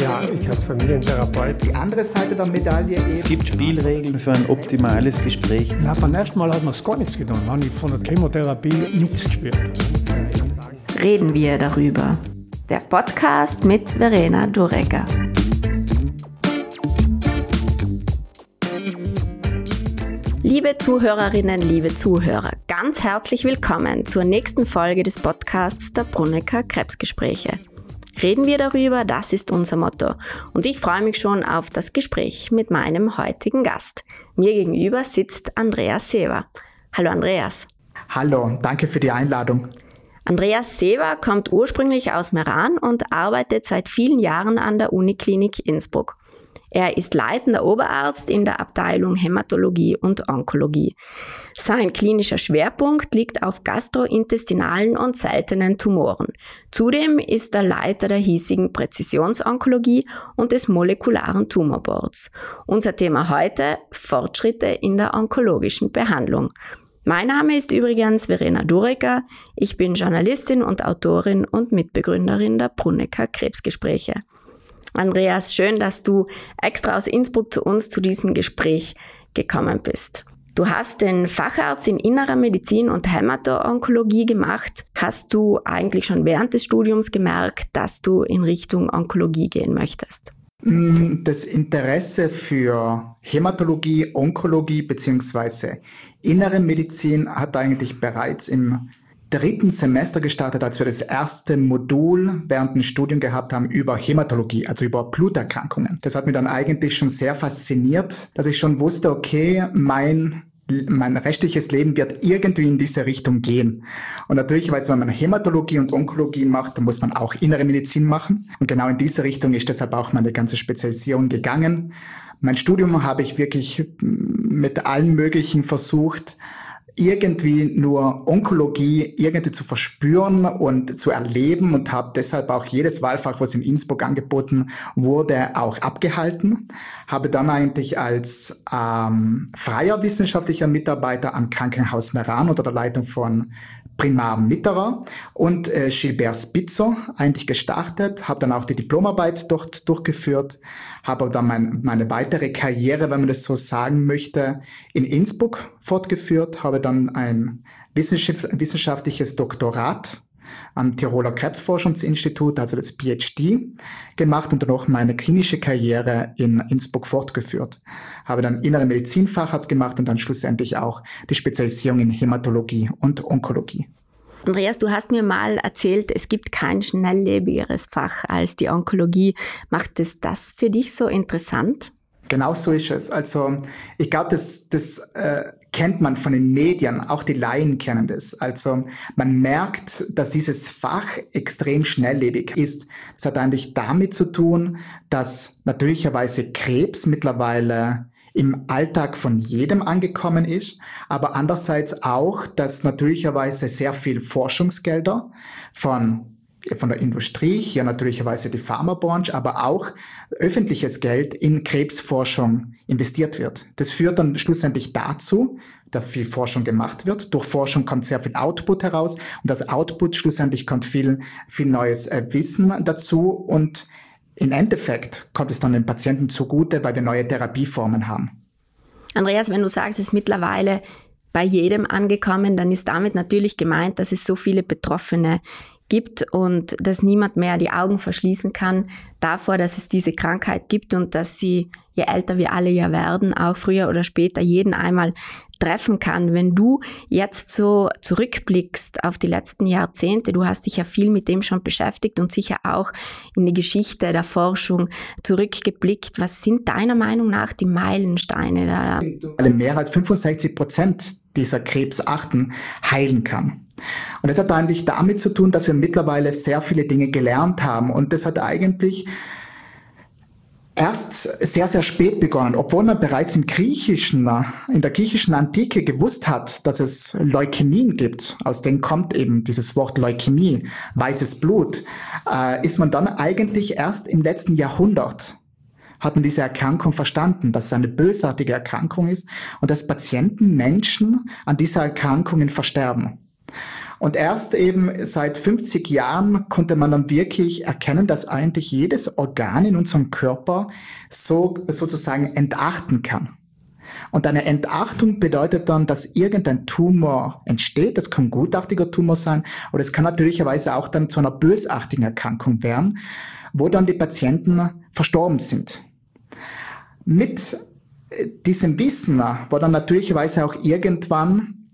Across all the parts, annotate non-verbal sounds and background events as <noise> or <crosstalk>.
Ja, ich habe Familientherapeut. Die andere Seite der Medaille ist. Es gibt Spielregeln für ein optimales Gespräch. Na, beim ersten Mal hat man es gar nichts getan. Habe ich von der Chemotherapie nichts gespürt. Reden wir darüber. Der Podcast mit Verena Durecker. Liebe Zuhörerinnen, liebe Zuhörer, ganz herzlich willkommen zur nächsten Folge des Podcasts der Brunnecker Krebsgespräche. Reden wir darüber, das ist unser Motto. Und ich freue mich schon auf das Gespräch mit meinem heutigen Gast. Mir gegenüber sitzt Andreas Sever. Hallo Andreas. Hallo, danke für die Einladung. Andreas Sever kommt ursprünglich aus Meran und arbeitet seit vielen Jahren an der Uniklinik Innsbruck. Er ist leitender Oberarzt in der Abteilung Hämatologie und Onkologie. Sein klinischer Schwerpunkt liegt auf gastrointestinalen und seltenen Tumoren. Zudem ist er Leiter der hiesigen Präzisionsonkologie und des molekularen Tumorboards. Unser Thema heute Fortschritte in der onkologischen Behandlung. Mein Name ist übrigens Verena Durecker. Ich bin Journalistin und Autorin und Mitbegründerin der Brunnecker Krebsgespräche. Andreas, schön, dass du extra aus Innsbruck zu uns zu diesem Gespräch gekommen bist. Du hast den Facharzt in innerer Medizin und Hämato-Onkologie gemacht. Hast du eigentlich schon während des Studiums gemerkt, dass du in Richtung Onkologie gehen möchtest? Mm, das Interesse für Hämatologie, Onkologie bzw. innere Medizin hat eigentlich bereits im dritten Semester gestartet, als wir das erste Modul während dem Studium gehabt haben über Hämatologie, also über Bluterkrankungen. Das hat mich dann eigentlich schon sehr fasziniert, dass ich schon wusste, okay, mein mein rechtliches Leben wird irgendwie in diese Richtung gehen. Und natürlich, weil wenn man Hämatologie und Onkologie macht, dann muss man auch innere Medizin machen. Und genau in diese Richtung ist deshalb auch meine ganze Spezialisierung gegangen. Mein Studium habe ich wirklich mit allen möglichen versucht, irgendwie nur Onkologie irgendwie zu verspüren und zu erleben und habe deshalb auch jedes Wahlfach, was in Innsbruck angeboten wurde, auch abgehalten. Habe dann eigentlich als ähm, freier wissenschaftlicher Mitarbeiter am Krankenhaus Meran unter der Leitung von Primar Mitterer und äh, Gilbert Spitzer eigentlich gestartet, habe dann auch die Diplomarbeit dort durchgeführt, habe dann mein, meine weitere Karriere, wenn man das so sagen möchte, in Innsbruck fortgeführt, habe dann ein wissenschaftliches Doktorat am Tiroler Krebsforschungsinstitut, also das PhD, gemacht und dann auch meine klinische Karriere in Innsbruck fortgeführt. Habe dann innere Medizinfacharzt gemacht und dann schlussendlich auch die Spezialisierung in Hämatologie und Onkologie. Andreas, du hast mir mal erzählt, es gibt kein schnelllebigeres Fach als die Onkologie. Macht es das für dich so interessant? Genau so ist es. Also ich glaube, das, das äh, kennt man von den Medien, auch die Laien kennen das. Also man merkt, dass dieses Fach extrem schnelllebig ist. Das hat eigentlich damit zu tun, dass natürlicherweise Krebs mittlerweile im Alltag von jedem angekommen ist, aber andererseits auch, dass natürlicherweise sehr viel Forschungsgelder von von der Industrie, hier natürlicherweise die Pharmabranche, aber auch öffentliches Geld in Krebsforschung investiert wird. Das führt dann schlussendlich dazu, dass viel Forschung gemacht wird. Durch Forschung kommt sehr viel Output heraus und das Output schlussendlich kommt viel, viel neues äh, Wissen dazu und im Endeffekt kommt es dann den Patienten zugute, weil wir neue Therapieformen haben. Andreas, wenn du sagst, es ist mittlerweile bei jedem angekommen, dann ist damit natürlich gemeint, dass es so viele Betroffene gibt und dass niemand mehr die Augen verschließen kann davor, dass es diese Krankheit gibt und dass sie, je älter wir alle ja werden, auch früher oder später jeden einmal treffen kann. Wenn du jetzt so zurückblickst auf die letzten Jahrzehnte, du hast dich ja viel mit dem schon beschäftigt und sicher auch in die Geschichte der Forschung zurückgeblickt. Was sind deiner Meinung nach die Meilensteine da? Mehr als 65 Prozent dieser Krebsarten heilen kann. Und das hat eigentlich damit zu tun, dass wir mittlerweile sehr viele Dinge gelernt haben. Und das hat eigentlich erst sehr, sehr spät begonnen, obwohl man bereits im Griechischen, in der griechischen Antike gewusst hat, dass es Leukämien gibt. Aus denen kommt eben dieses Wort Leukämie, weißes Blut, äh, ist man dann eigentlich erst im letzten Jahrhundert hat man diese Erkrankung verstanden, dass es eine bösartige Erkrankung ist und dass Patienten, Menschen an dieser Erkrankungen versterben. Und erst eben seit 50 Jahren konnte man dann wirklich erkennen, dass eigentlich jedes Organ in unserem Körper so sozusagen entachten kann. Und eine Entachtung bedeutet dann, dass irgendein Tumor entsteht. Das kann ein gutartiger Tumor sein, oder es kann natürlicherweise auch dann zu einer bösartigen Erkrankung werden, wo dann die Patienten verstorben sind. Mit äh, diesem Wissen war dann natürlicherweise auch irgendwann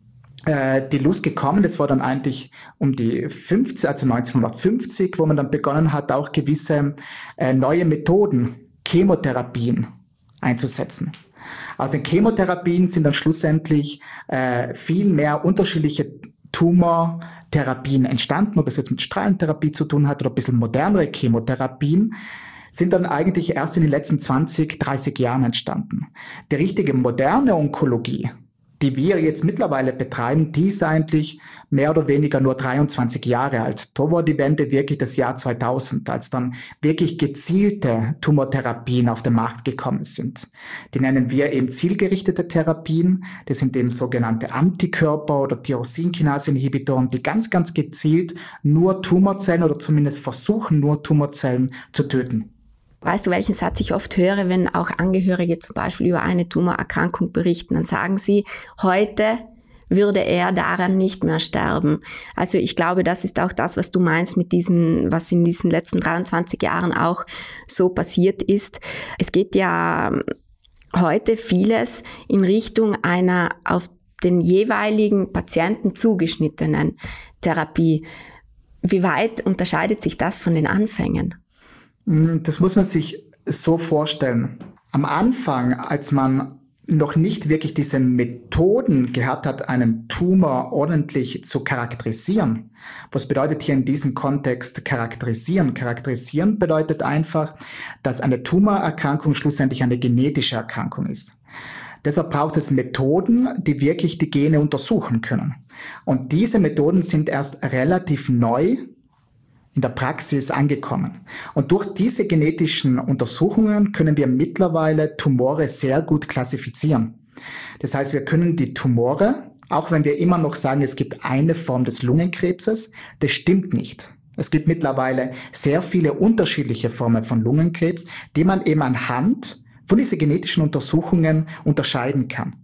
äh, die Lust gekommen. Das war dann eigentlich um die 50, also 1950, wo man dann begonnen hat, auch gewisse äh, neue Methoden, Chemotherapien einzusetzen. Aus den Chemotherapien sind dann schlussendlich viel mehr unterschiedliche Tumortherapien entstanden, ob es jetzt mit Strahlentherapie zu tun hat oder ein bisschen modernere Chemotherapien sind dann eigentlich erst in den letzten 20, 30 Jahren entstanden. Die richtige moderne Onkologie, die wir jetzt mittlerweile betreiben, die ist eigentlich mehr oder weniger nur 23 Jahre alt. Da war die Wende wirklich das Jahr 2000, als dann wirklich gezielte Tumortherapien auf den Markt gekommen sind. Die nennen wir eben zielgerichtete Therapien. Das sind eben sogenannte Antikörper oder Tyrosinkinase-Inhibitoren, die ganz, ganz gezielt nur Tumorzellen oder zumindest versuchen, nur Tumorzellen zu töten. Weißt du, welchen Satz ich oft höre, wenn auch Angehörige zum Beispiel über eine Tumorerkrankung berichten? Dann sagen sie, heute würde er daran nicht mehr sterben. Also ich glaube, das ist auch das, was du meinst mit diesen, was in diesen letzten 23 Jahren auch so passiert ist. Es geht ja heute vieles in Richtung einer auf den jeweiligen Patienten zugeschnittenen Therapie. Wie weit unterscheidet sich das von den Anfängen? Hm, das muss man sich so vorstellen. Am Anfang, als man noch nicht wirklich diese Methoden gehabt hat, einen Tumor ordentlich zu charakterisieren. Was bedeutet hier in diesem Kontext charakterisieren? Charakterisieren bedeutet einfach, dass eine Tumorerkrankung schlussendlich eine genetische Erkrankung ist. Deshalb braucht es Methoden, die wirklich die Gene untersuchen können. Und diese Methoden sind erst relativ neu in der Praxis angekommen. Und durch diese genetischen Untersuchungen können wir mittlerweile Tumore sehr gut klassifizieren. Das heißt, wir können die Tumore, auch wenn wir immer noch sagen, es gibt eine Form des Lungenkrebses, das stimmt nicht. Es gibt mittlerweile sehr viele unterschiedliche Formen von Lungenkrebs, die man eben anhand von diesen genetischen Untersuchungen unterscheiden kann.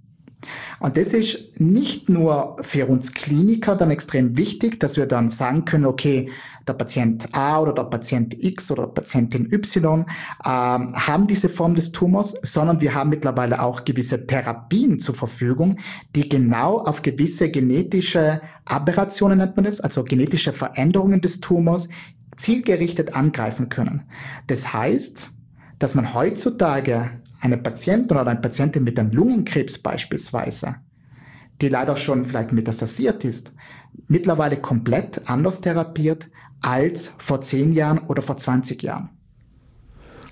Und das ist nicht nur für uns Kliniker dann extrem wichtig, dass wir dann sagen können, okay, der Patient A oder der Patient X oder Patientin Y äh, haben diese Form des Tumors, sondern wir haben mittlerweile auch gewisse Therapien zur Verfügung, die genau auf gewisse genetische Aberrationen nennt man das, also genetische Veränderungen des Tumors zielgerichtet angreifen können. Das heißt, dass man heutzutage eine Patientin oder eine Patientin mit einem Lungenkrebs beispielsweise, die leider schon vielleicht metastasiert ist, mittlerweile komplett anders therapiert als vor 10 Jahren oder vor 20 Jahren.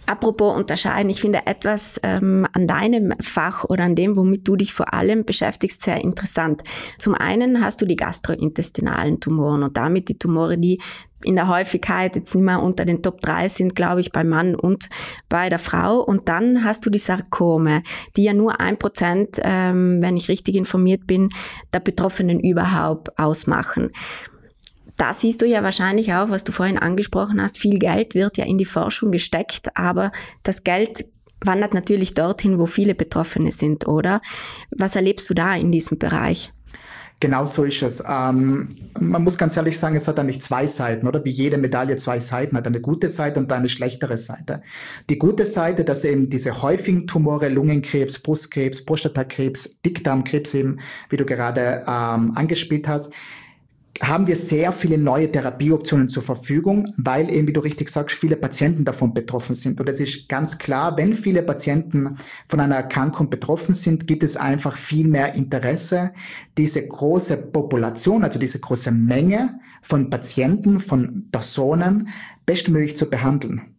Apropos unterscheiden, ich finde etwas ähm, an deinem Fach oder an dem, womit du dich vor allem beschäftigst, sehr interessant. Zum einen hast du die gastrointestinalen Tumoren und damit die Tumore, die in der Häufigkeit jetzt nicht mehr unter den Top 3 sind, glaube ich, beim Mann und bei der Frau. Und dann hast du die Sarkome, die ja nur ein Prozent, ähm, wenn ich richtig informiert bin, der Betroffenen überhaupt ausmachen da siehst du ja wahrscheinlich auch, was du vorhin angesprochen hast, viel Geld wird ja in die Forschung gesteckt, aber das Geld wandert natürlich dorthin, wo viele Betroffene sind, oder? Was erlebst du da in diesem Bereich? Genau so ist es. Ähm, man muss ganz ehrlich sagen, es hat eigentlich zwei Seiten, oder? Wie jede Medaille zwei Seiten hat. Eine gute Seite und eine schlechtere Seite. Die gute Seite, dass eben diese häufigen Tumore, Lungenkrebs, Brustkrebs, Prostatakrebs, Dickdarmkrebs eben, wie du gerade ähm, angespielt hast, haben wir sehr viele neue Therapieoptionen zur Verfügung, weil eben, wie du richtig sagst, viele Patienten davon betroffen sind. Und es ist ganz klar, wenn viele Patienten von einer Erkrankung betroffen sind, gibt es einfach viel mehr Interesse, diese große Population, also diese große Menge von Patienten, von Personen bestmöglich zu behandeln.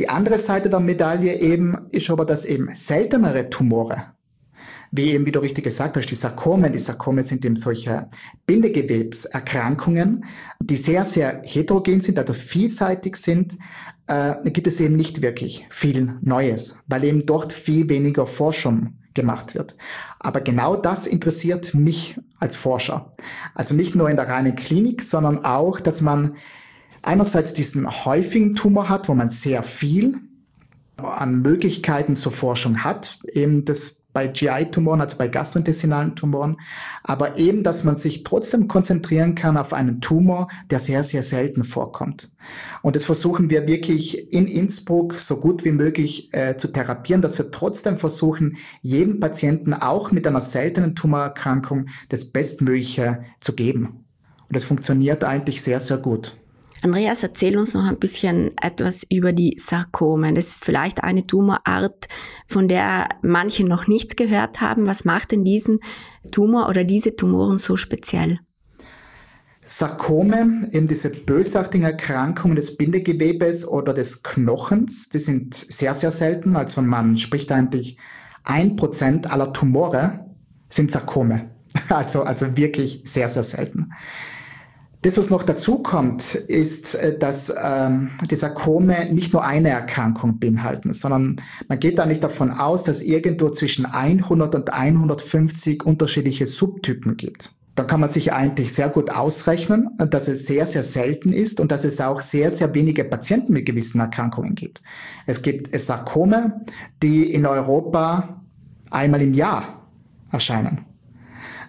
Die andere Seite der Medaille eben ist aber, dass eben seltenere Tumore wie eben, wie du richtig gesagt hast, die Sarkome. Die Sarkome sind eben solche Bindegewebserkrankungen, die sehr, sehr heterogen sind, also vielseitig sind. Äh, gibt es eben nicht wirklich viel Neues, weil eben dort viel weniger Forschung gemacht wird. Aber genau das interessiert mich als Forscher. Also nicht nur in der reinen Klinik, sondern auch, dass man einerseits diesen häufigen Tumor hat, wo man sehr viel an Möglichkeiten zur Forschung hat, eben das bei GI-Tumoren, also bei gastrointestinalen Tumoren, aber eben, dass man sich trotzdem konzentrieren kann auf einen Tumor, der sehr, sehr selten vorkommt. Und das versuchen wir wirklich in Innsbruck so gut wie möglich äh, zu therapieren, dass wir trotzdem versuchen, jedem Patienten auch mit einer seltenen Tumorerkrankung das Bestmögliche zu geben. Und das funktioniert eigentlich sehr, sehr gut. Andreas, erzähl uns noch ein bisschen etwas über die Sarkomen. Das ist vielleicht eine Tumorart, von der manche noch nichts gehört haben. Was macht denn diesen Tumor oder diese Tumoren so speziell? Sarkome, eben diese bösartigen Erkrankungen des Bindegewebes oder des Knochens, die sind sehr, sehr selten. Also man spricht eigentlich, ein Prozent aller Tumore sind Sarkome. <laughs> Also, also wirklich sehr, sehr selten. Das, was noch dazu kommt, ist, äh, dass ähm, die Sarkome nicht nur eine Erkrankung beinhalten, sondern man geht da nicht davon aus, dass irgendwo zwischen 100 und 150 unterschiedliche Subtypen gibt. Da kann man sich eigentlich sehr gut ausrechnen, dass es sehr, sehr selten ist und dass es auch sehr, sehr wenige Patienten mit gewissen Erkrankungen gibt. Es gibt Sarkome, die in Europa einmal im Jahr erscheinen.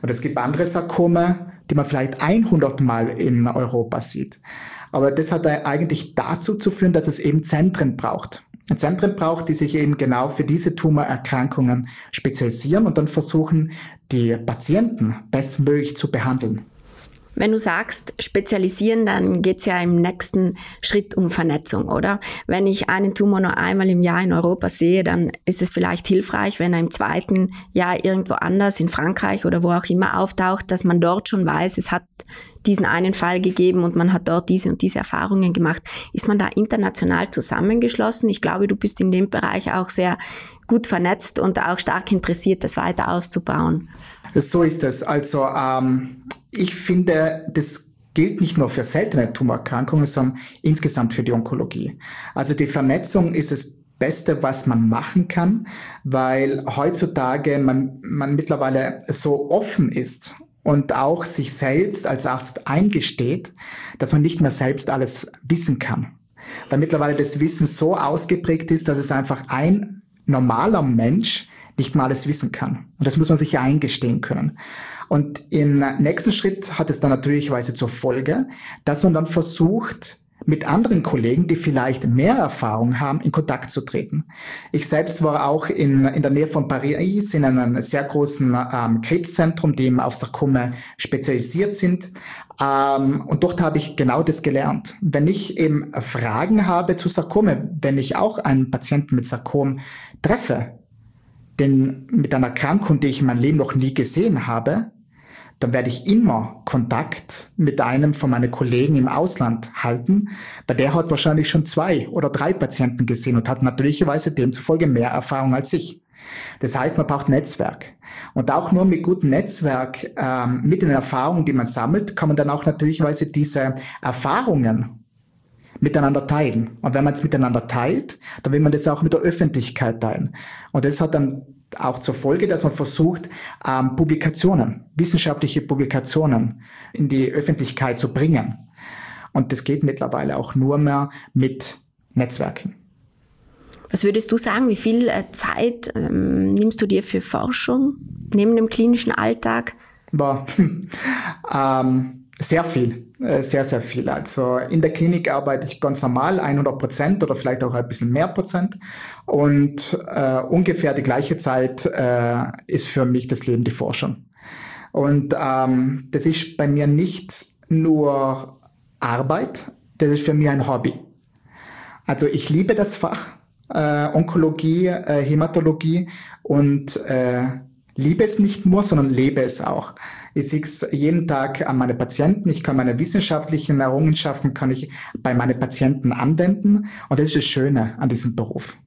Und es gibt andere Sarkome, die man vielleicht 100 Mal in Europa sieht. Aber das hat eigentlich dazu zu führen, dass es eben Zentren braucht. Zentren braucht, die sich eben genau für diese Tumorerkrankungen spezialisieren und dann versuchen, die Patienten bestmöglich zu behandeln. Wenn du sagst, spezialisieren, dann geht's ja im nächsten Schritt um Vernetzung, oder? Wenn ich einen Tumor nur einmal im Jahr in Europa sehe, dann ist es vielleicht hilfreich, wenn er im zweiten Jahr irgendwo anders, in Frankreich oder wo auch immer auftaucht, dass man dort schon weiß, es hat diesen einen Fall gegeben und man hat dort diese und diese Erfahrungen gemacht. Ist man da international zusammengeschlossen? Ich glaube, du bist in dem Bereich auch sehr gut vernetzt und auch stark interessiert, das weiter auszubauen. So ist es. Also ähm, ich finde, das gilt nicht nur für seltene Tumorerkrankungen, sondern insgesamt für die Onkologie. Also die Vernetzung ist das Beste, was man machen kann, weil heutzutage man, man mittlerweile so offen ist und auch sich selbst als Arzt eingesteht, dass man nicht mehr selbst alles wissen kann. Weil mittlerweile das Wissen so ausgeprägt ist, dass es einfach ein normaler Mensch nicht mal alles wissen kann. Und das muss man sich ja eingestehen können. Und im nächsten Schritt hat es dann natürlicherweise zur Folge, dass man dann versucht, mit anderen Kollegen, die vielleicht mehr Erfahrung haben, in Kontakt zu treten. Ich selbst war auch in, in der Nähe von Paris in einem sehr großen ähm, Krebszentrum, die auf Sarkome spezialisiert sind. Ähm, und dort habe ich genau das gelernt. Wenn ich eben Fragen habe zu Sarkome, wenn ich auch einen Patienten mit Sarkom treffe, denn mit einer Erkrankung, die ich in meinem Leben noch nie gesehen habe, dann werde ich immer Kontakt mit einem von meinen Kollegen im Ausland halten, weil der hat wahrscheinlich schon zwei oder drei Patienten gesehen und hat natürlicherweise demzufolge mehr Erfahrung als ich. Das heißt, man braucht Netzwerk. Und auch nur mit gutem Netzwerk, ähm, mit den Erfahrungen, die man sammelt, kann man dann auch natürlicherweise diese Erfahrungen miteinander teilen. Und wenn man es miteinander teilt, dann will man das auch mit der Öffentlichkeit teilen. Und das hat dann auch zur Folge, dass man versucht, ähm, Publikationen, wissenschaftliche Publikationen in die Öffentlichkeit zu bringen. Und das geht mittlerweile auch nur mehr mit Netzwerken. Was würdest du sagen, wie viel äh, Zeit ähm, nimmst du dir für Forschung neben dem klinischen Alltag? Boah, <laughs> ähm, sehr viel, äh, sehr, sehr viel. Also in der Klinik arbeite ich ganz normal 100 Prozent oder vielleicht auch ein bisschen mehr Prozent. Und äh, ungefähr die gleiche Zeit äh, ist für mich das Leben die Forschung. Und ähm, das ist bei mir nicht nur Arbeit, das ist für mich ein Hobby. Also ich liebe das Fach äh, Onkologie, äh, Hämatologie und äh, liebe es nicht nur, sondern lebe es auch. Ich sehe es jeden Tag an meine Patienten. Ich kann meine wissenschaftlichen Errungenschaften kann ich bei meinen Patienten anwenden. Und das ist das Schöne an diesem Beruf,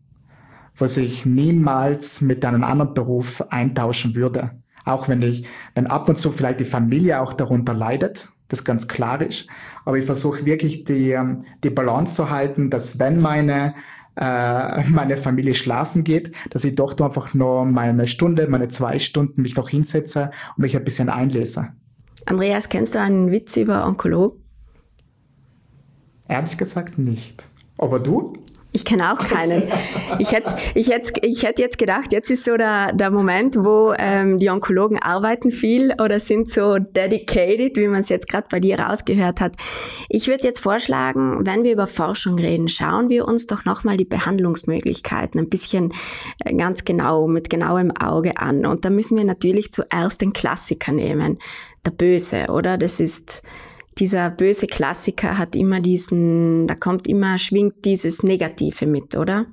was ich niemals mit einem anderen Beruf eintauschen würde. Auch wenn ich, wenn ab und zu vielleicht die Familie auch darunter leidet, das ganz klar ist. Aber ich versuche wirklich die, die Balance zu halten, dass wenn meine äh, meine Familie schlafen geht, dass ich doch einfach nur meine Stunde, meine zwei Stunden mich noch hinsetze und mich ein bisschen einlese. Andreas, kennst du einen Witz über Onkologen? Ehrlich gesagt nicht. Aber du? Ich kenne auch keinen. Ich hätte ich hätt, ich hätt jetzt gedacht, jetzt ist so der, der Moment, wo ähm, die Onkologen arbeiten viel oder sind so dedicated, wie man es jetzt gerade bei dir rausgehört hat. Ich würde jetzt vorschlagen, wenn wir über Forschung reden, schauen wir uns doch nochmal die Behandlungsmöglichkeiten ein bisschen äh, ganz genau, mit genauem Auge an. Und da müssen wir natürlich zuerst den Klassiker nehmen. Der Böse, oder? Das ist dieser böse Klassiker hat immer diesen, da kommt immer, schwingt dieses Negative mit, oder?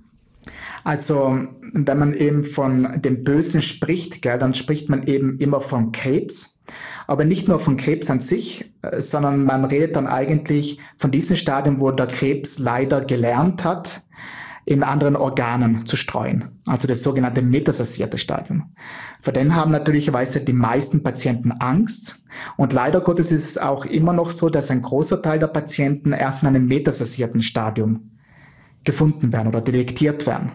Also, wenn man eben von dem Bösen spricht, gell, dann spricht man eben immer von Krebs. Aber nicht nur von Krebs an sich, äh, sondern man redet dann eigentlich von diesem Stadium, wo der Krebs leider gelernt hat, in anderen Organen zu streuen, also das sogenannte metasasierte Stadium. Vor dem haben natürlicherweise die meisten Patienten Angst und leider Gottes ist es auch immer noch so, dass ein großer Teil der Patienten erst in einem metasasierten Stadium gefunden werden oder detektiert werden.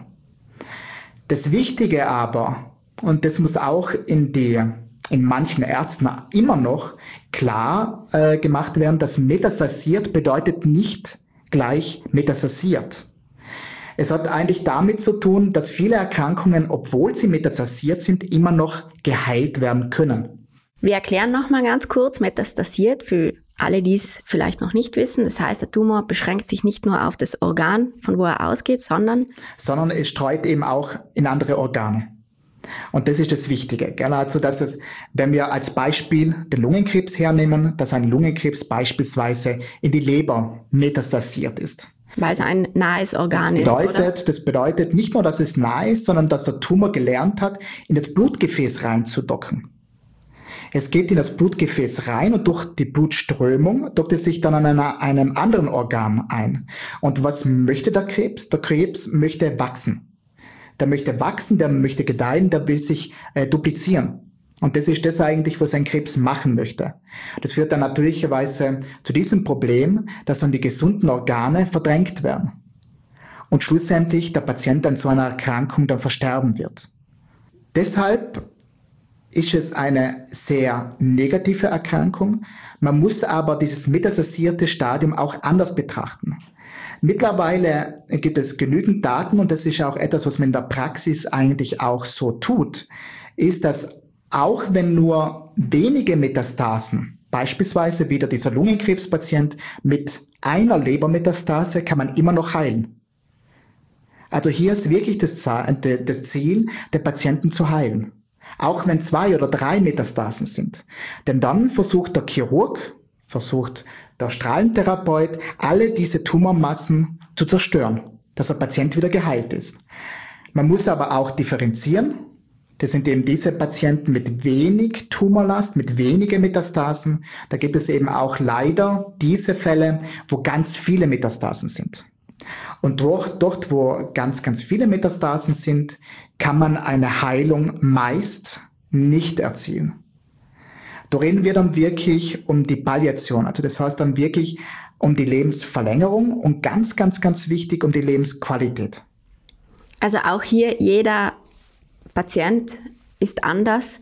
Das Wichtige aber, und das muss auch in die in manchen Ärzten immer noch klar äh, gemacht werden, dass metastasiert bedeutet nicht gleich metastasiert. Es hat eigentlich damit zu tun, dass viele Erkrankungen, obwohl sie metastasiert sind, immer noch geheilt werden können. Wir erklären nochmal ganz kurz metastasiert für alle, die es vielleicht noch nicht wissen. Das heißt, der Tumor beschränkt sich nicht nur auf das Organ, von wo er ausgeht, sondern sondern es streut eben auch in andere Organe. Und das ist das Wichtige. Gell? Also, dass es, wenn wir als Beispiel den Lungenkrebs hernehmen, dass ein Lungenkrebs beispielsweise in die Leber metastasiert ist. Weil es ein nahes Organ das bedeutet, ist. Oder? Das bedeutet nicht nur, dass es nah ist, sondern dass der Tumor gelernt hat, in das Blutgefäß reinzudocken. Es geht in das Blutgefäß rein und durch die Blutströmung dockt es sich dann an einer, einem anderen Organ ein. Und was möchte der Krebs? Der Krebs möchte wachsen. Der möchte wachsen, der möchte gedeihen, der will sich äh, duplizieren. Und das ist das eigentlich, was ein Krebs machen möchte. Das führt dann natürlicherweise zu diesem Problem, dass dann die gesunden Organe verdrängt werden. Und schlussendlich der Patient an so einer Erkrankung dann versterben wird. Deshalb ist es eine sehr negative Erkrankung. Man muss aber dieses metastasierte Stadium auch anders betrachten. Mittlerweile gibt es genügend Daten und das ist auch etwas, was man in der Praxis eigentlich auch so tut, ist, dass auch wenn nur wenige Metastasen, beispielsweise wieder dieser Lungenkrebspatient mit einer Lebermetastase, kann man immer noch heilen. Also hier ist wirklich das Ziel, den Patienten zu heilen. Auch wenn zwei oder drei Metastasen sind. Denn dann versucht der Chirurg, versucht der Strahlentherapeut, alle diese Tumormassen zu zerstören, dass der Patient wieder geheilt ist. Man muss aber auch differenzieren das sind eben diese Patienten mit wenig Tumorlast, mit wenigen Metastasen. Da gibt es eben auch leider diese Fälle, wo ganz viele Metastasen sind. Und dort, dort, wo ganz, ganz viele Metastasen sind, kann man eine Heilung meist nicht erzielen. Da reden wir dann wirklich um die Palliation, also das heißt dann wirklich um die Lebensverlängerung und ganz, ganz, ganz wichtig um die Lebensqualität. Also auch hier jeder Patient ist anders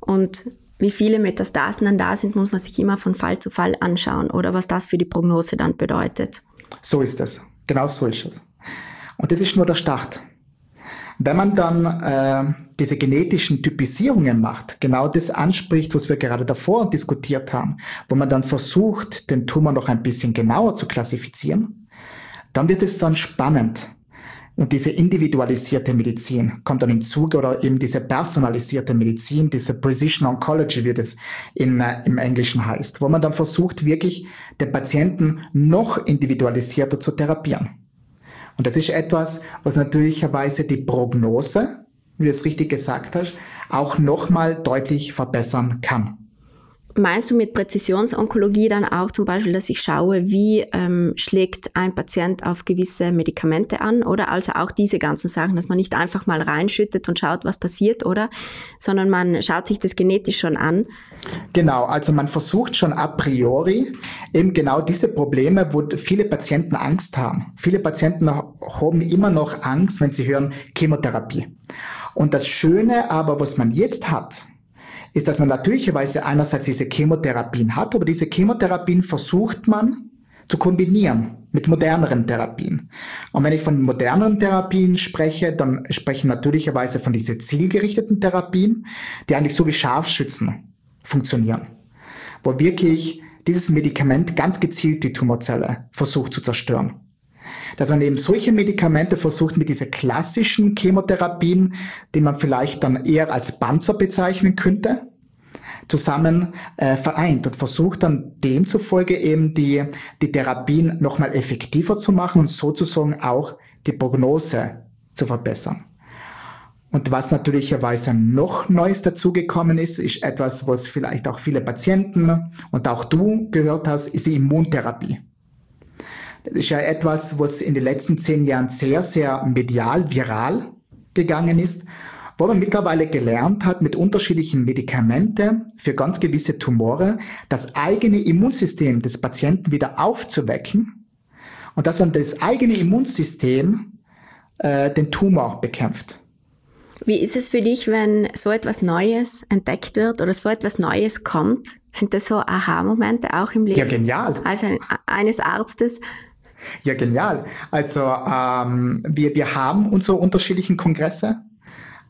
und wie viele Metastasen dann da sind, muss man sich immer von Fall zu Fall anschauen oder was das für die Prognose dann bedeutet. So ist es. Genau so ist es. Und das ist nur der Start. Wenn man dann äh, diese genetischen Typisierungen macht, genau das anspricht, was wir gerade davor diskutiert haben, wo man dann versucht, den Tumor noch ein bisschen genauer zu klassifizieren, dann wird es dann spannend. Und diese individualisierte Medizin kommt dann im Zuge oder eben diese personalisierte Medizin, diese Precision Oncology, wie es in, äh, im Englischen heißt, wo man dann versucht, wirklich den Patienten noch individualisierter zu therapieren. Und das ist etwas, was natürlicherweise die Prognose, wie du es richtig gesagt hast, auch nochmal deutlich verbessern kann. Meinst du mit Präzisionsonkologie dann auch zum Beispiel, dass ich schaue, wie ähm, schlägt ein Patient auf gewisse Medikamente an oder also auch diese ganzen Sachen, dass man nicht einfach mal reinschüttet und schaut, was passiert, oder? Sondern man schaut sich das genetisch schon an. Genau, also man versucht schon a priori eben genau diese Probleme, wo viele Patienten Angst haben. Viele Patienten haben immer noch Angst, wenn sie hören Chemotherapie. Und das Schöne aber, was man jetzt hat, ist, dass man natürlicherweise einerseits diese Chemotherapien hat, aber diese Chemotherapien versucht man zu kombinieren mit moderneren Therapien. Und wenn ich von moderneren Therapien spreche, dann spreche ich natürlicherweise von diesen zielgerichteten Therapien, die eigentlich so wie Scharfschützen funktionieren, wo wirklich dieses Medikament ganz gezielt die Tumorzelle versucht zu zerstören. Dass man eben solche Medikamente versucht mit diesen klassischen Chemotherapien, die man vielleicht dann eher als Panzer bezeichnen könnte, zusammen äh, vereint und versucht dann demzufolge eben die, die Therapien nochmal effektiver zu machen und sozusagen auch die Prognose zu verbessern. Und was natürlicherweise noch Neues dazugekommen ist, ist etwas, was vielleicht auch viele Patienten und auch du gehört hast, ist die Immuntherapie. Das ist ja etwas, was in den letzten zehn Jahren sehr, sehr medial, viral gegangen ist, wo man mittlerweile gelernt hat, mit unterschiedlichen Medikamenten für ganz gewisse Tumore das eigene Immunsystem des Patienten wieder aufzuwecken und dass dann das eigene Immunsystem äh, den Tumor bekämpft. Wie ist es für dich, wenn so etwas Neues entdeckt wird oder so etwas Neues kommt? Sind das so Aha-Momente auch im Leben? Ja, genial. Als ein, eines Arztes? Ja, genial. Also ähm, wir, wir haben unsere unterschiedlichen Kongresse,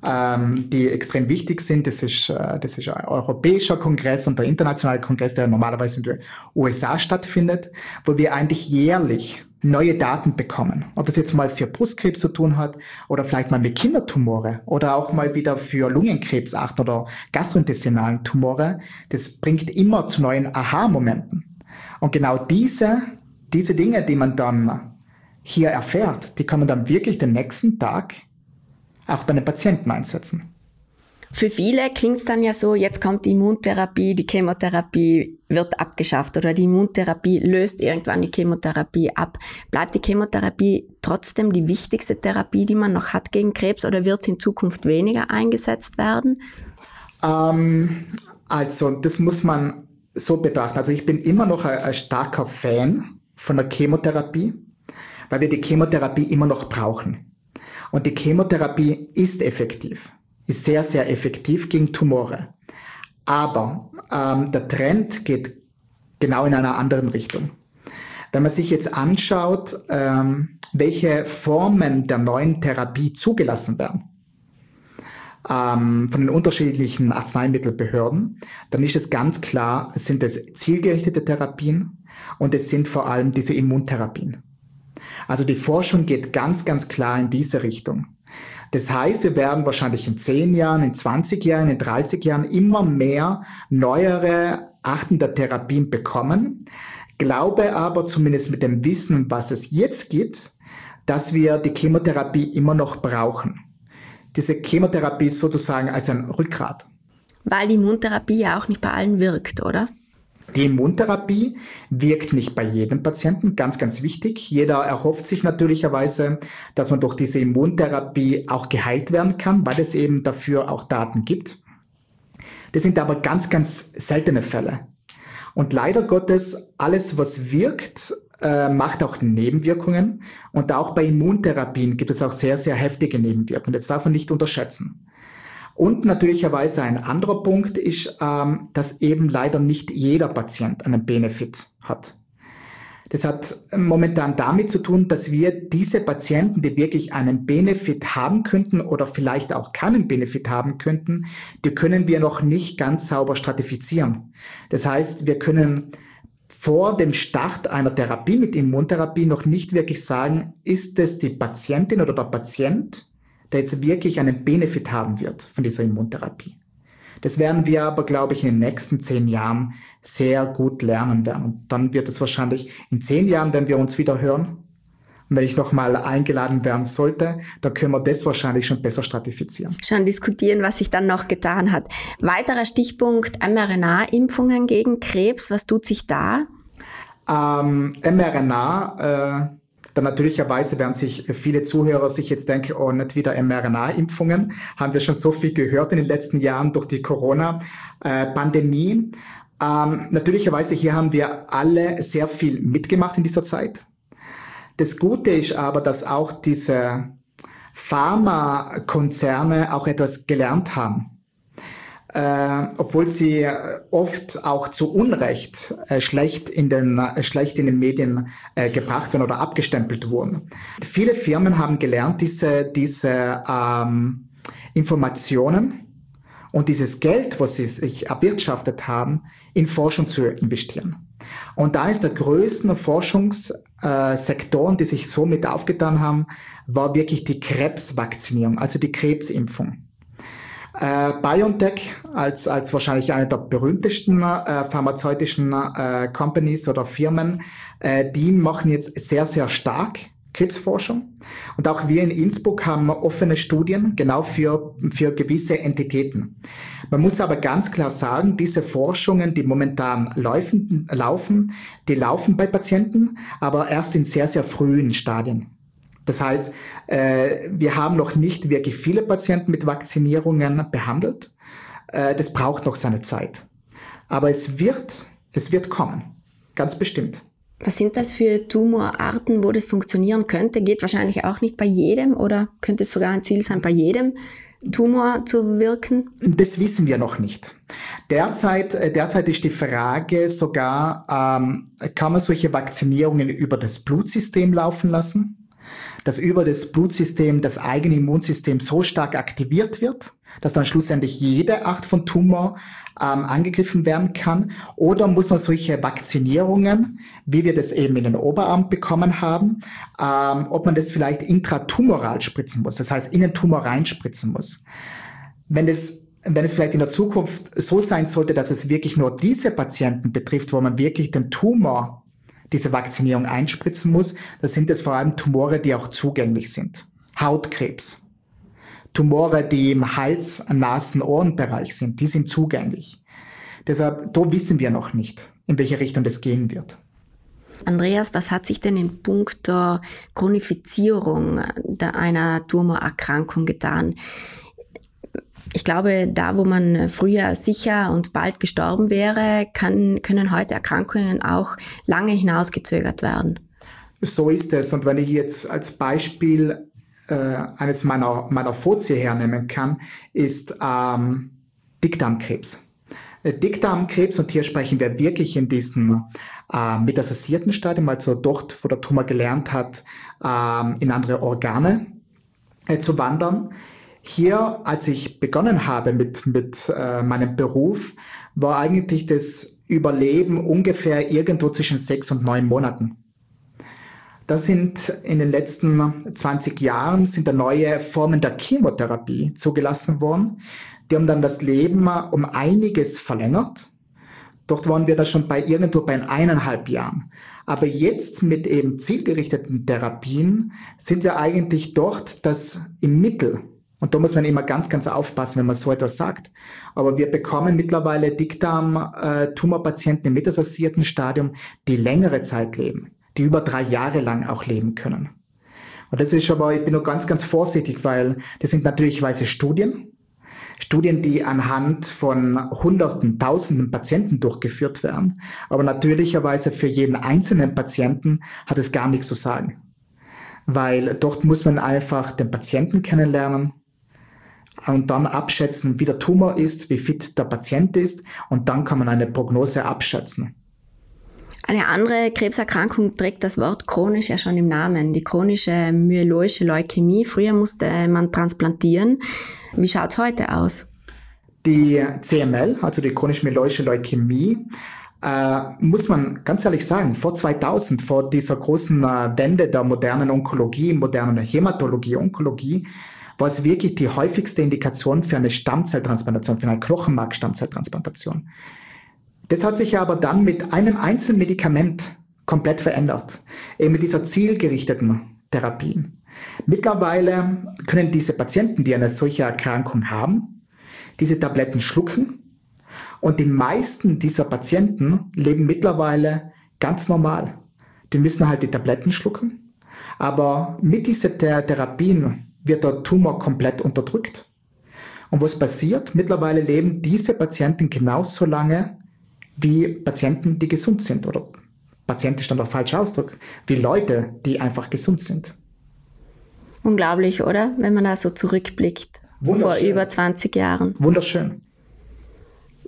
ähm, die extrem wichtig sind. Das ist, äh, das ist ein europäischer Kongress und der internationale Kongress, der normalerweise in den USA stattfindet, wo wir eigentlich jährlich neue Daten bekommen. Ob das jetzt mal für Brustkrebs zu tun hat oder vielleicht mal mit Kindertumore oder auch mal wieder für Lungenkrebsarten oder gastrointestinalen Tumore. Das bringt immer zu neuen Aha-Momenten. Und genau diese diese Dinge, die man dann hier erfährt, die kann man dann wirklich den nächsten Tag auch bei den Patienten einsetzen. Für viele klingt es dann ja so, jetzt kommt die Immuntherapie, die Chemotherapie wird abgeschafft oder die Immuntherapie löst irgendwann die Chemotherapie ab. Bleibt die Chemotherapie trotzdem die wichtigste Therapie, die man noch hat gegen Krebs oder wird es in Zukunft weniger eingesetzt werden? Ähm, also das muss man so betrachten. Also ich bin immer noch ein, ein starker Fan von der Chemotherapie, weil wir die Chemotherapie immer noch brauchen. Und die Chemotherapie ist effektiv, ist sehr, sehr effektiv gegen Tumore. Aber ähm, der Trend geht genau in einer anderen Richtung. Wenn man sich jetzt anschaut, ähm, welche Formen der neuen Therapie zugelassen werden, ähm, von den unterschiedlichen Arzneimittelbehörden, dann ist es ganz klar, sind es zielgerichtete Therapien und es sind vor allem diese Immuntherapien. Also die Forschung geht ganz, ganz klar in diese Richtung. Das heißt, wir werden wahrscheinlich in 10 Jahren, in 20 Jahren, in 30 Jahren immer mehr neuere Arten der Therapien bekommen. Glaube aber zumindest mit dem Wissen, was es jetzt gibt, dass wir die Chemotherapie immer noch brauchen diese Chemotherapie sozusagen als ein Rückgrat. Weil die Immuntherapie ja auch nicht bei allen wirkt, oder? Die Immuntherapie wirkt nicht bei jedem Patienten, ganz, ganz wichtig. Jeder erhofft sich natürlicherweise, dass man durch diese Immuntherapie auch geheilt werden kann, weil es eben dafür auch Daten gibt. Das sind aber ganz, ganz seltene Fälle. Und leider Gottes, alles, was wirkt, äh, macht auch Nebenwirkungen. Und auch bei Immuntherapien gibt es auch sehr, sehr heftige Nebenwirkungen. Das darf man nicht unterschätzen. Und natürlicherweise ein anderer Punkt ist, ähm, dass eben leider nicht jeder Patient einen Benefit hat. Das hat momentan damit zu tun, dass wir diese Patienten, die wirklich einen Benefit haben könnten oder vielleicht auch keinen Benefit haben könnten, die können wir noch nicht ganz sauber stratifizieren. Das heißt, wir können vor dem Start einer Therapie mit Immuntherapie noch nicht wirklich sagen, ist es die Patientin oder der Patient, der jetzt wirklich einen Benefit haben wird von dieser Immuntherapie. Das werden wir aber, glaube ich, in den nächsten zehn Jahren sehr gut lernen werden. Und dann wird es wahrscheinlich in zehn Jahren, wenn wir uns wieder hören, wenn ich nochmal eingeladen werden sollte, dann können wir das wahrscheinlich schon besser stratifizieren. Schon diskutieren, was sich dann noch getan hat. Weiterer Stichpunkt mRNA-Impfungen gegen Krebs. Was tut sich da? Ähm, mRNA, äh, dann natürlicherweise werden sich viele Zuhörer sich jetzt denken, oh, nicht wieder mRNA-Impfungen. Haben wir schon so viel gehört in den letzten Jahren durch die Corona-Pandemie. Ähm, natürlicherweise hier haben wir alle sehr viel mitgemacht in dieser Zeit. Das Gute ist aber, dass auch diese Pharmakonzerne auch etwas gelernt haben äh, obwohl sie äh, oft auch zu Unrecht äh, schlecht, in den, äh, schlecht in den Medien äh, gebracht werden oder abgestempelt wurden. Viele Firmen haben gelernt, diese, diese ähm, Informationen und dieses Geld, was sie sich erwirtschaftet haben, in Forschung zu investieren. Und da ist der größte Forschungssektor, die sich somit aufgetan haben, war wirklich die Krebsvakzinierung, also die Krebsimpfung. Äh, BioNTech als, als wahrscheinlich eine der berühmtesten äh, pharmazeutischen äh, Companies oder Firmen, äh, die machen jetzt sehr, sehr stark Krebsforschung. Und auch wir in Innsbruck haben offene Studien genau für, für gewisse Entitäten. Man muss aber ganz klar sagen, diese Forschungen, die momentan laufen, laufen, die laufen bei Patienten, aber erst in sehr, sehr frühen Stadien. Das heißt, äh, wir haben noch nicht wirklich viele Patienten mit Vakzinierungen behandelt. Äh, das braucht noch seine Zeit. Aber es wird, es wird kommen. Ganz bestimmt. Was sind das für Tumorarten, wo das funktionieren könnte? Geht wahrscheinlich auch nicht bei jedem oder könnte es sogar ein Ziel sein, bei jedem Tumor zu wirken? Das wissen wir noch nicht. Derzeit, äh, derzeit ist die Frage sogar, ähm, kann man solche Vakzinierungen über das Blutsystem laufen lassen? dass über das Blutsystem das eigene Immunsystem so stark aktiviert wird, dass dann schlussendlich jede Art von Tumor ähm, angegriffen werden kann? Oder muss man solche Vakzinierungen, wie wir das eben in den Oberarm bekommen haben, ähm, ob man das vielleicht intratumoral spritzen muss, das heißt in den Tumor reinspritzen muss? Wenn es wenn es vielleicht in der Zukunft so sein sollte, dass es wirklich nur diese Patienten betrifft, wo man wirklich den Tumor diese Vakzinierung einspritzen muss, da sind es vor allem Tumore, die auch zugänglich sind. Hautkrebs. Tumore, die im Hals-, Nasen-, Ohrenbereich sind, die sind zugänglich. Deshalb, da wissen wir noch nicht, in welche Richtung das gehen wird. Andreas, was hat sich denn in puncto Chronifizierung einer Tumorerkrankung getan? Ich glaube, da, wo man früher sicher und bald gestorben wäre, kann, können heute Erkrankungen auch lange hinausgezögert werden. So ist es. Und wenn ich jetzt als Beispiel äh, eines meiner, meiner Fozie hernehmen kann, ist ähm, Dickdarmkrebs. Äh, Dickdarmkrebs, und hier sprechen wir wirklich in diesem äh, metastasierten Stadium, also dort, wo der Tumor gelernt hat, äh, in andere Organe äh, zu wandern, hier, als ich begonnen habe mit, mit äh, meinem Beruf, war eigentlich das Überleben ungefähr irgendwo zwischen sechs und neun Monaten. Da sind in den letzten 20 Jahren sind da neue Formen der Chemotherapie zugelassen worden. Die haben dann das Leben um einiges verlängert. Dort waren wir da schon bei irgendwo bei eineinhalb Jahren. Aber jetzt mit eben zielgerichteten Therapien sind wir eigentlich dort, dass im Mittel und da muss man immer ganz, ganz aufpassen, wenn man so etwas sagt. Aber wir bekommen mittlerweile Dickdarm-Tumorpatienten im metastassierten Stadium, die längere Zeit leben, die über drei Jahre lang auch leben können. Und das ist aber, ich bin nur ganz, ganz vorsichtig, weil das sind natürlich weiße Studien. Studien, die anhand von Hunderten, Tausenden Patienten durchgeführt werden. Aber natürlicherweise für jeden einzelnen Patienten hat es gar nichts zu sagen. Weil dort muss man einfach den Patienten kennenlernen, und dann abschätzen, wie der Tumor ist, wie fit der Patient ist und dann kann man eine Prognose abschätzen. Eine andere Krebserkrankung trägt das Wort chronisch ja schon im Namen, die chronische myeloische Leukämie. Früher musste man transplantieren. Wie schaut es heute aus? Die CML, also die chronisch myeloische Leukämie, äh, muss man ganz ehrlich sagen, vor 2000, vor dieser großen äh, Wende der modernen Onkologie, modernen Hämatologie, Onkologie, war es wirklich die häufigste Indikation für eine Stammzelltransplantation, für eine Knochenmark-Stammzelltransplantation. Das hat sich aber dann mit einem einzelnen Medikament komplett verändert. Eben mit dieser zielgerichteten Therapien. Mittlerweile können diese Patienten, die eine solche Erkrankung haben, diese Tabletten schlucken und die meisten dieser Patienten leben mittlerweile ganz normal. Die müssen halt die Tabletten schlucken, aber mit diesen Therapien wird der Tumor komplett unterdrückt. Und was passiert? Mittlerweile leben diese Patienten genauso lange wie Patienten, die gesund sind. Oder Patient ist dann der falsche Ausdruck, wie Leute, die einfach gesund sind. Unglaublich, oder? Wenn man da so zurückblickt. Vor über 20 Jahren. Wunderschön.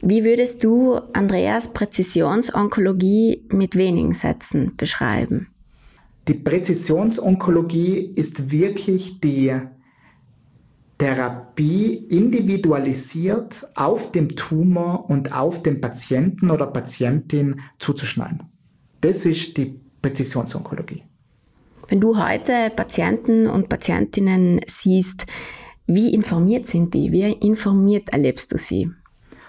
Wie würdest du Andreas Präzisionsonkologie mit wenigen Sätzen beschreiben? Die Präzisionsonkologie ist wirklich die Therapie individualisiert auf dem Tumor und auf den Patienten oder Patientin zuzuschneiden. Das ist die Präzisionsonkologie. Wenn du heute Patienten und Patientinnen siehst, wie informiert sind die? Wie informiert erlebst du sie?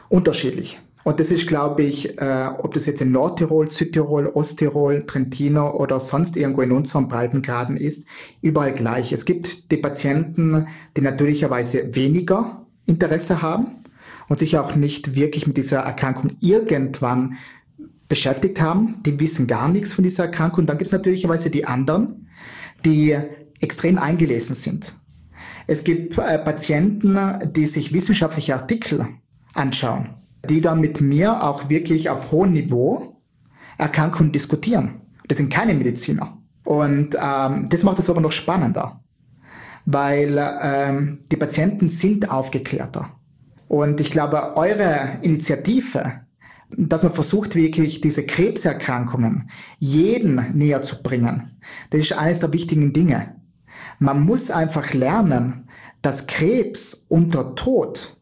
Unterschiedlich. Und das ist, glaube ich, äh, ob das jetzt in Nordtirol, Südtirol, Osttirol, Trentino oder sonst irgendwo in unseren Breitengraden ist, überall gleich. Es gibt die Patienten, die natürlicherweise weniger Interesse haben und sich auch nicht wirklich mit dieser Erkrankung irgendwann beschäftigt haben. Die wissen gar nichts von dieser Erkrankung. Und dann gibt es natürlicherweise die anderen, die extrem eingelesen sind. Es gibt äh, Patienten, die sich wissenschaftliche Artikel anschauen die dann mit mir auch wirklich auf hohem Niveau Erkrankungen diskutieren. Das sind keine Mediziner. Und ähm, das macht es aber noch spannender, weil ähm, die Patienten sind aufgeklärter. Und ich glaube, eure Initiative, dass man versucht, wirklich diese Krebserkrankungen jeden näher zu bringen, das ist eines der wichtigen Dinge. Man muss einfach lernen, dass Krebs und der Tod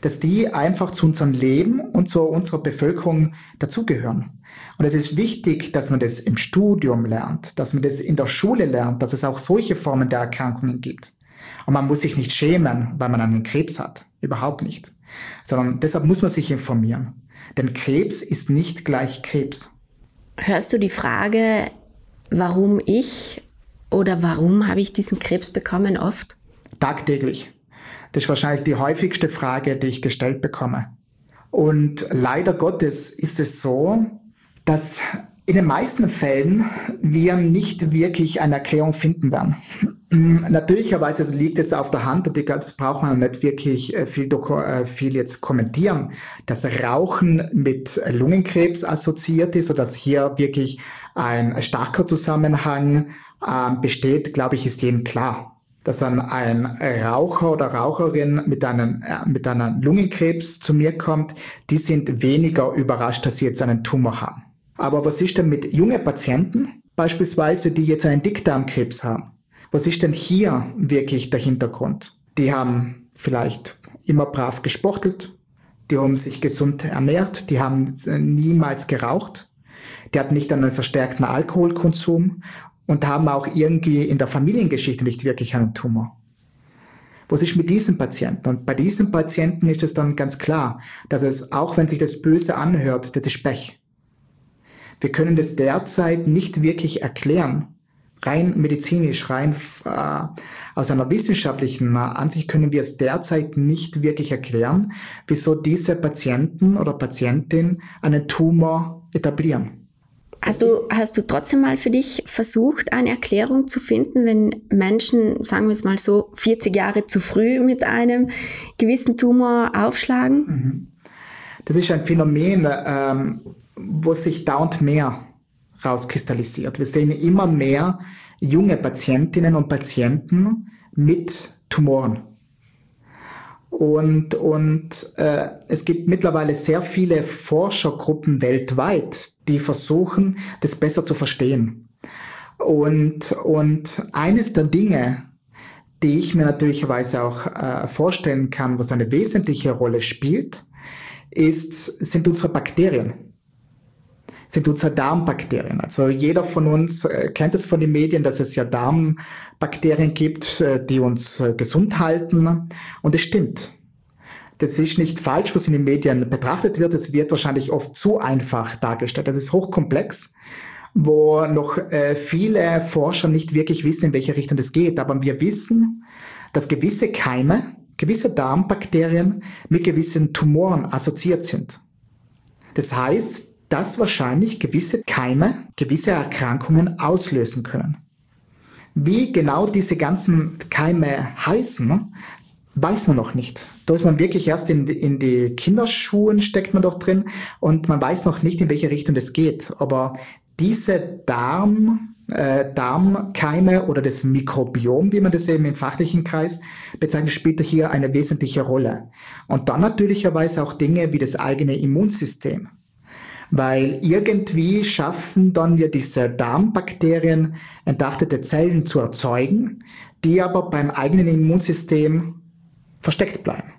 dass die einfach zu unserem Leben und zu unserer Bevölkerung dazugehören. Und es ist wichtig, dass man das im Studium lernt, dass man das in der Schule lernt, dass es auch solche Formen der Erkrankungen gibt. Und man muss sich nicht schämen, weil man einen Krebs hat. Überhaupt nicht. Sondern deshalb muss man sich informieren. Denn Krebs ist nicht gleich Krebs. Hörst du die Frage, warum ich oder warum habe ich diesen Krebs bekommen oft? Tagtäglich. Das ist wahrscheinlich die häufigste Frage, die ich gestellt bekomme. Und leider Gottes ist es so, dass in den meisten Fällen wir nicht wirklich eine Erklärung finden werden. <clears throat> Natürlicherweise liegt es auf der Hand und ich glaube, das braucht man nicht wirklich äh, viel, äh, viel jetzt kommentieren, dass Rauchen mit Lungenkrebs assoziiert ist oder dass hier wirklich ein starker Zusammenhang äh, besteht, glaube ich, ist jedem klar dass dann ein Raucher oder Raucherin mit, einem, äh, mit einem Lungenkrebs zu mir kommt, die sind weniger überrascht, dass sie jetzt einen Tumor haben. Aber was ist denn mit jungen Patienten, beispielsweise, die jetzt einen Dickdarmkrebs haben? Was ist denn hier wirklich der Hintergrund? Die haben vielleicht immer brav gesportelt, die haben sich gesund ernährt, die haben niemals geraucht, die hatten nicht einen verstärkten Alkoholkonsum und haben auch irgendwie in der Familiengeschichte nicht wirklich einen Tumor. Was ist mit diesen Patienten? Und bei diesen Patienten ist es dann ganz klar, dass es, auch wenn sich das böse anhört, das ist Pech. Wir können das derzeit nicht wirklich erklären. Rein medizinisch, rein äh, aus einer wissenschaftlichen Ansicht können wir es derzeit nicht wirklich erklären, wieso diese Patienten oder Patientin einen Tumor etablieren. Hast du, hast du trotzdem mal für dich versucht, eine Erklärung zu finden, wenn Menschen, sagen wir es mal so, 40 Jahre zu früh mit einem gewissen Tumor aufschlagen? Mhm. Das ist ein Phänomen, ähm, wo sich dauernd mehr rauskristallisiert. Wir sehen immer mehr junge Patientinnen und Patienten mit Tumoren. Und, und äh, es gibt mittlerweile sehr viele Forschergruppen weltweit, die versuchen, das besser zu verstehen. Und, und eines der Dinge, die ich mir natürlicherweise auch äh, vorstellen kann, was eine wesentliche Rolle spielt, ist, sind unsere Bakterien. Sind unsere Darmbakterien. Also jeder von uns äh, kennt es von den Medien, dass es ja Darmbakterien gibt, äh, die uns äh, gesund halten. Und es stimmt. Das ist nicht falsch, was in den Medien betrachtet wird. Es wird wahrscheinlich oft zu einfach dargestellt. Das ist hochkomplex. wo noch äh, viele Forscher nicht wirklich wissen, in welche Richtung es geht. Aber wir wissen, dass gewisse Keime, gewisse Darmbakterien mit gewissen Tumoren assoziiert sind. Das heißt, dass wahrscheinlich gewisse Keime gewisse Erkrankungen auslösen können. Wie genau diese ganzen Keime heißen, weiß man noch nicht. Da ist man wirklich erst in, in die Kinderschuhen, steckt man doch drin und man weiß noch nicht, in welche Richtung das geht. Aber diese Darm, äh, Darmkeime oder das Mikrobiom, wie man das eben im fachlichen Kreis bezeichnet, spielt hier eine wesentliche Rolle. Und dann natürlicherweise auch Dinge wie das eigene Immunsystem. Weil irgendwie schaffen dann wir diese Darmbakterien entartete Zellen zu erzeugen, die aber beim eigenen Immunsystem versteckt bleiben.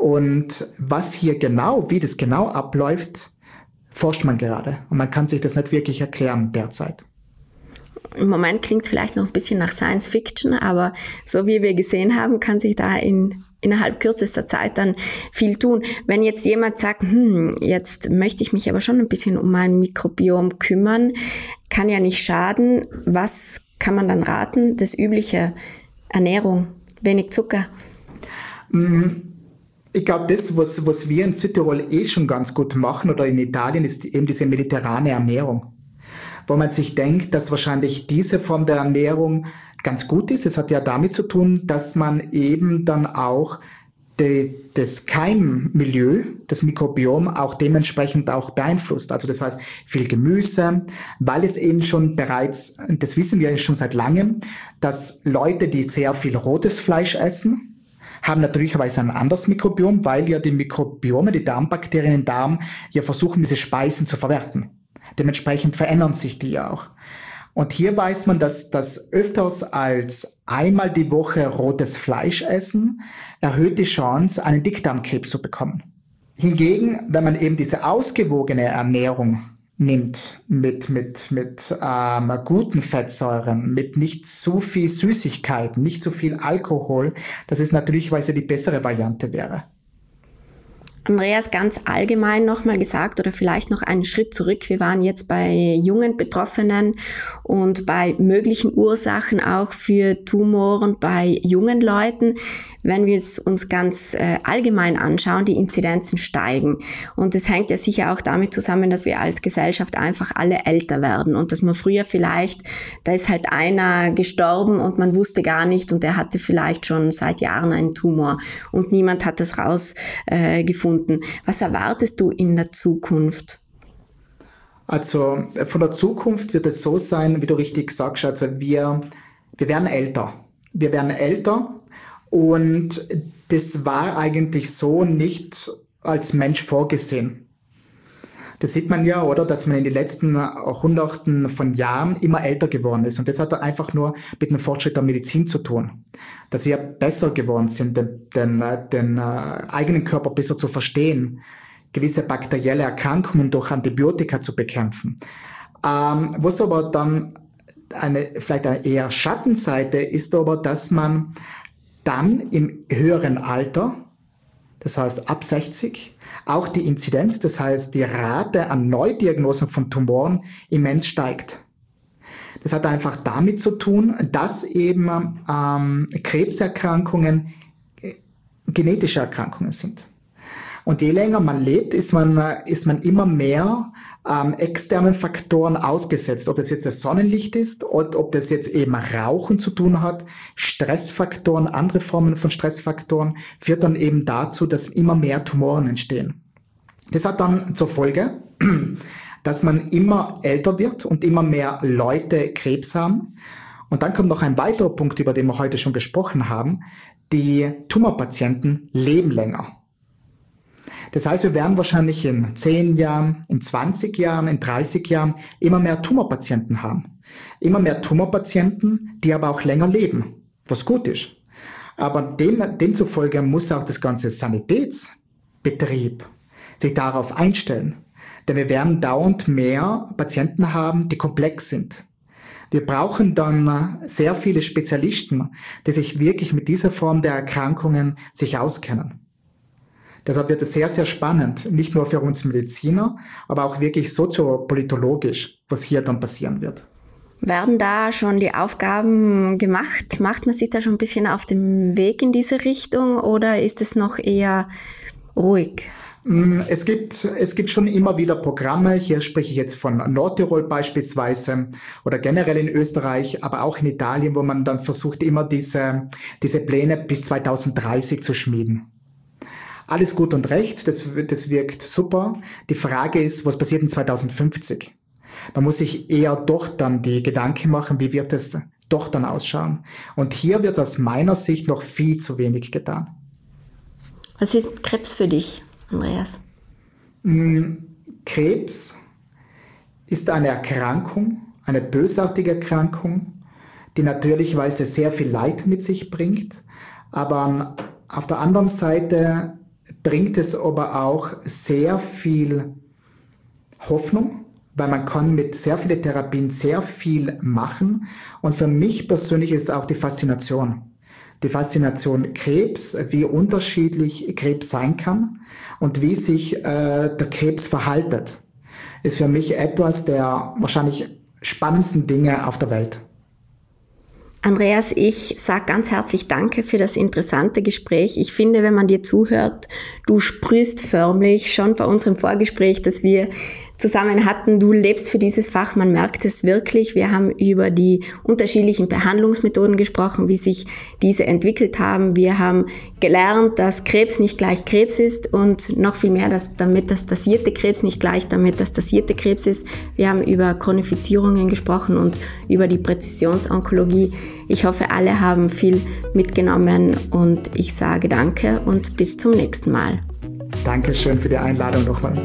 Und was hier genau, wie das genau abläuft, forscht man gerade. Und man kann sich das nicht wirklich erklären derzeit. Im Moment klingt es vielleicht noch ein bisschen nach Science Fiction, aber so wie wir gesehen haben, kann sich da in, innerhalb kürzester Zeit dann viel tun. Wenn jetzt jemand sagt, hm, jetzt möchte ich mich aber schon ein bisschen um mein Mikrobiom kümmern, kann ja nicht schaden. Was kann man dann raten? Das übliche Ernährung, wenig Zucker. Mm, ich glaube, das, was, was wir in Südtirol eh schon ganz gut machen oder in Italien, ist eben diese mediterrane Ernährung. Wo man sich denkt, dass wahrscheinlich diese Form der Ernährung ganz gut ist. Es hat ja damit zu tun, dass man eben dann auch de, das Keimmilieu, das Mikrobiom auch dementsprechend auch beeinflusst. Also das heißt viel Gemüse, weil es eben schon bereits, das wissen wir schon seit langem, dass Leute, die sehr viel rotes Fleisch essen, haben natürlicherweise ein anderes Mikrobiom, weil ja die Mikrobiome, die Darmbakterien im Darm, ja versuchen, diese Speisen zu verwerten. Dementsprechend verändern sich die ja auch. Und hier weiß man, dass das öfters als einmal die Woche rotes Fleisch essen erhöht die Chance, einen Dickdarmkrebs zu bekommen. Hingegen, wenn man eben diese ausgewogene Ernährung nimmt mit, mit, mit ähm, guten Fettsäuren, mit nicht zu viel Süßigkeiten, nicht zu viel Alkohol, dass es natürlich die bessere Variante wäre. Andreas, ganz allgemein nochmal gesagt oder vielleicht noch einen Schritt zurück. Wir waren jetzt bei jungen Betroffenen und bei möglichen Ursachen auch für Tumoren bei jungen Leuten wenn wir es uns ganz äh, allgemein anschauen, die Inzidenzen steigen. Und es hängt ja sicher auch damit zusammen, dass wir als Gesellschaft einfach alle älter werden und dass man früher vielleicht, da ist halt einer gestorben und man wusste gar nicht und der hatte vielleicht schon seit Jahren einen Tumor und niemand hat das rausgefunden. Äh, Was erwartest du in der Zukunft? Also von der Zukunft wird es so sein, wie du richtig sagst, also wir, wir werden älter. Wir werden älter und das war eigentlich so nicht als Mensch vorgesehen. Das sieht man ja, oder, dass man in den letzten Hunderten von Jahren immer älter geworden ist. Und das hat einfach nur mit dem Fortschritt der Medizin zu tun. Dass wir besser geworden sind, den, den, den äh, eigenen Körper besser zu verstehen, gewisse bakterielle Erkrankungen durch Antibiotika zu bekämpfen. Ähm, was aber dann eine, vielleicht eine eher Schattenseite ist aber, dass man dann im höheren Alter, das heißt ab 60, auch die Inzidenz, das heißt die Rate an Neudiagnosen von Tumoren immens steigt. Das hat einfach damit zu tun, dass eben ähm, Krebserkrankungen äh, genetische Erkrankungen sind. Und je länger man lebt, ist man, ist man immer mehr ähm, externen Faktoren ausgesetzt. Ob das jetzt das Sonnenlicht ist oder ob das jetzt eben Rauchen zu tun hat, Stressfaktoren, andere Formen von Stressfaktoren, führt dann eben dazu, dass immer mehr Tumoren entstehen. Das hat dann zur Folge, <clears throat> dass man immer älter wird und immer mehr Leute Krebs haben. Und dann kommt noch ein weiterer Punkt, über den wir heute schon gesprochen haben. Die Tumorpatienten leben länger. Das heißt, wir werden wahrscheinlich in 10 Jahren, in 20 Jahren, in 30 Jahren immer mehr Tumorpatienten haben. Immer mehr Tumorpatienten, die aber auch länger leben, was gut ist. Aber dem, demzufolge muss auch das ganze Sanitätsbetrieb sich darauf einstellen. Denn wir werden dauernd mehr Patienten haben, die komplex sind. Wir brauchen dann sehr viele Spezialisten, die sich wirklich mit dieser Form der Erkrankungen sich auskennen. Deshalb wird es sehr, sehr spannend, nicht nur für uns Mediziner, aber auch wirklich soziopolitologisch, was hier dann passieren wird. Werden da schon die Aufgaben gemacht? Macht man sich da schon ein bisschen auf dem Weg in diese Richtung oder ist es noch eher ruhig? Mm, es gibt, es gibt schon immer wieder Programme, hier spreche ich jetzt von Nordtirol beispielsweise oder generell in Österreich, aber auch in Italien, wo man dann versucht, immer diese, diese Pläne bis 2030 zu schmieden. Alles gut und recht, das, das wirkt super. Die Frage ist, was passiert in 2050? Man muss sich eher doch dann die Gedanken machen, wie wird es doch dann ausschauen. Und hier wird aus meiner Sicht noch viel zu wenig getan. Was ist Krebs für dich? Andreas? Mm, Krebs ist eine Erkrankung, eine bösartige Erkrankung, die natürlichweise sehr viel Leid mit sich bringt. Aber auf der anderen Seite bringt es aber auch sehr viel Hoffnung, weil man kann mit sehr vielen Therapien sehr viel machen. Und für mich persönlich ist auch die Faszination die Faszination Krebs, wie unterschiedlich Krebs sein kann und wie sich äh, der Krebs verhaltet, ist für mich etwas der wahrscheinlich spannendsten Dinge auf der Welt. Andreas, ich sage ganz herzlich Danke für das interessante Gespräch. Ich finde, wenn man dir zuhört, du sprühst förmlich schon bei unserem Vorgespräch, dass wir zusammen hatten. Du lebst für dieses Fach, man merkt es wirklich. Wir haben über die unterschiedlichen Behandlungsmethoden gesprochen, wie sich diese entwickelt haben. Wir haben gelernt, dass Krebs nicht gleich Krebs ist und noch viel mehr, dass damit das dasierte Krebs nicht gleich damit das dasierte Krebs ist. Wir haben über Chronifizierungen gesprochen und über die Präzisionsonkologie. Ich hoffe, alle haben viel mitgenommen und ich sage danke und bis zum nächsten Mal. Dankeschön für die Einladung nochmal.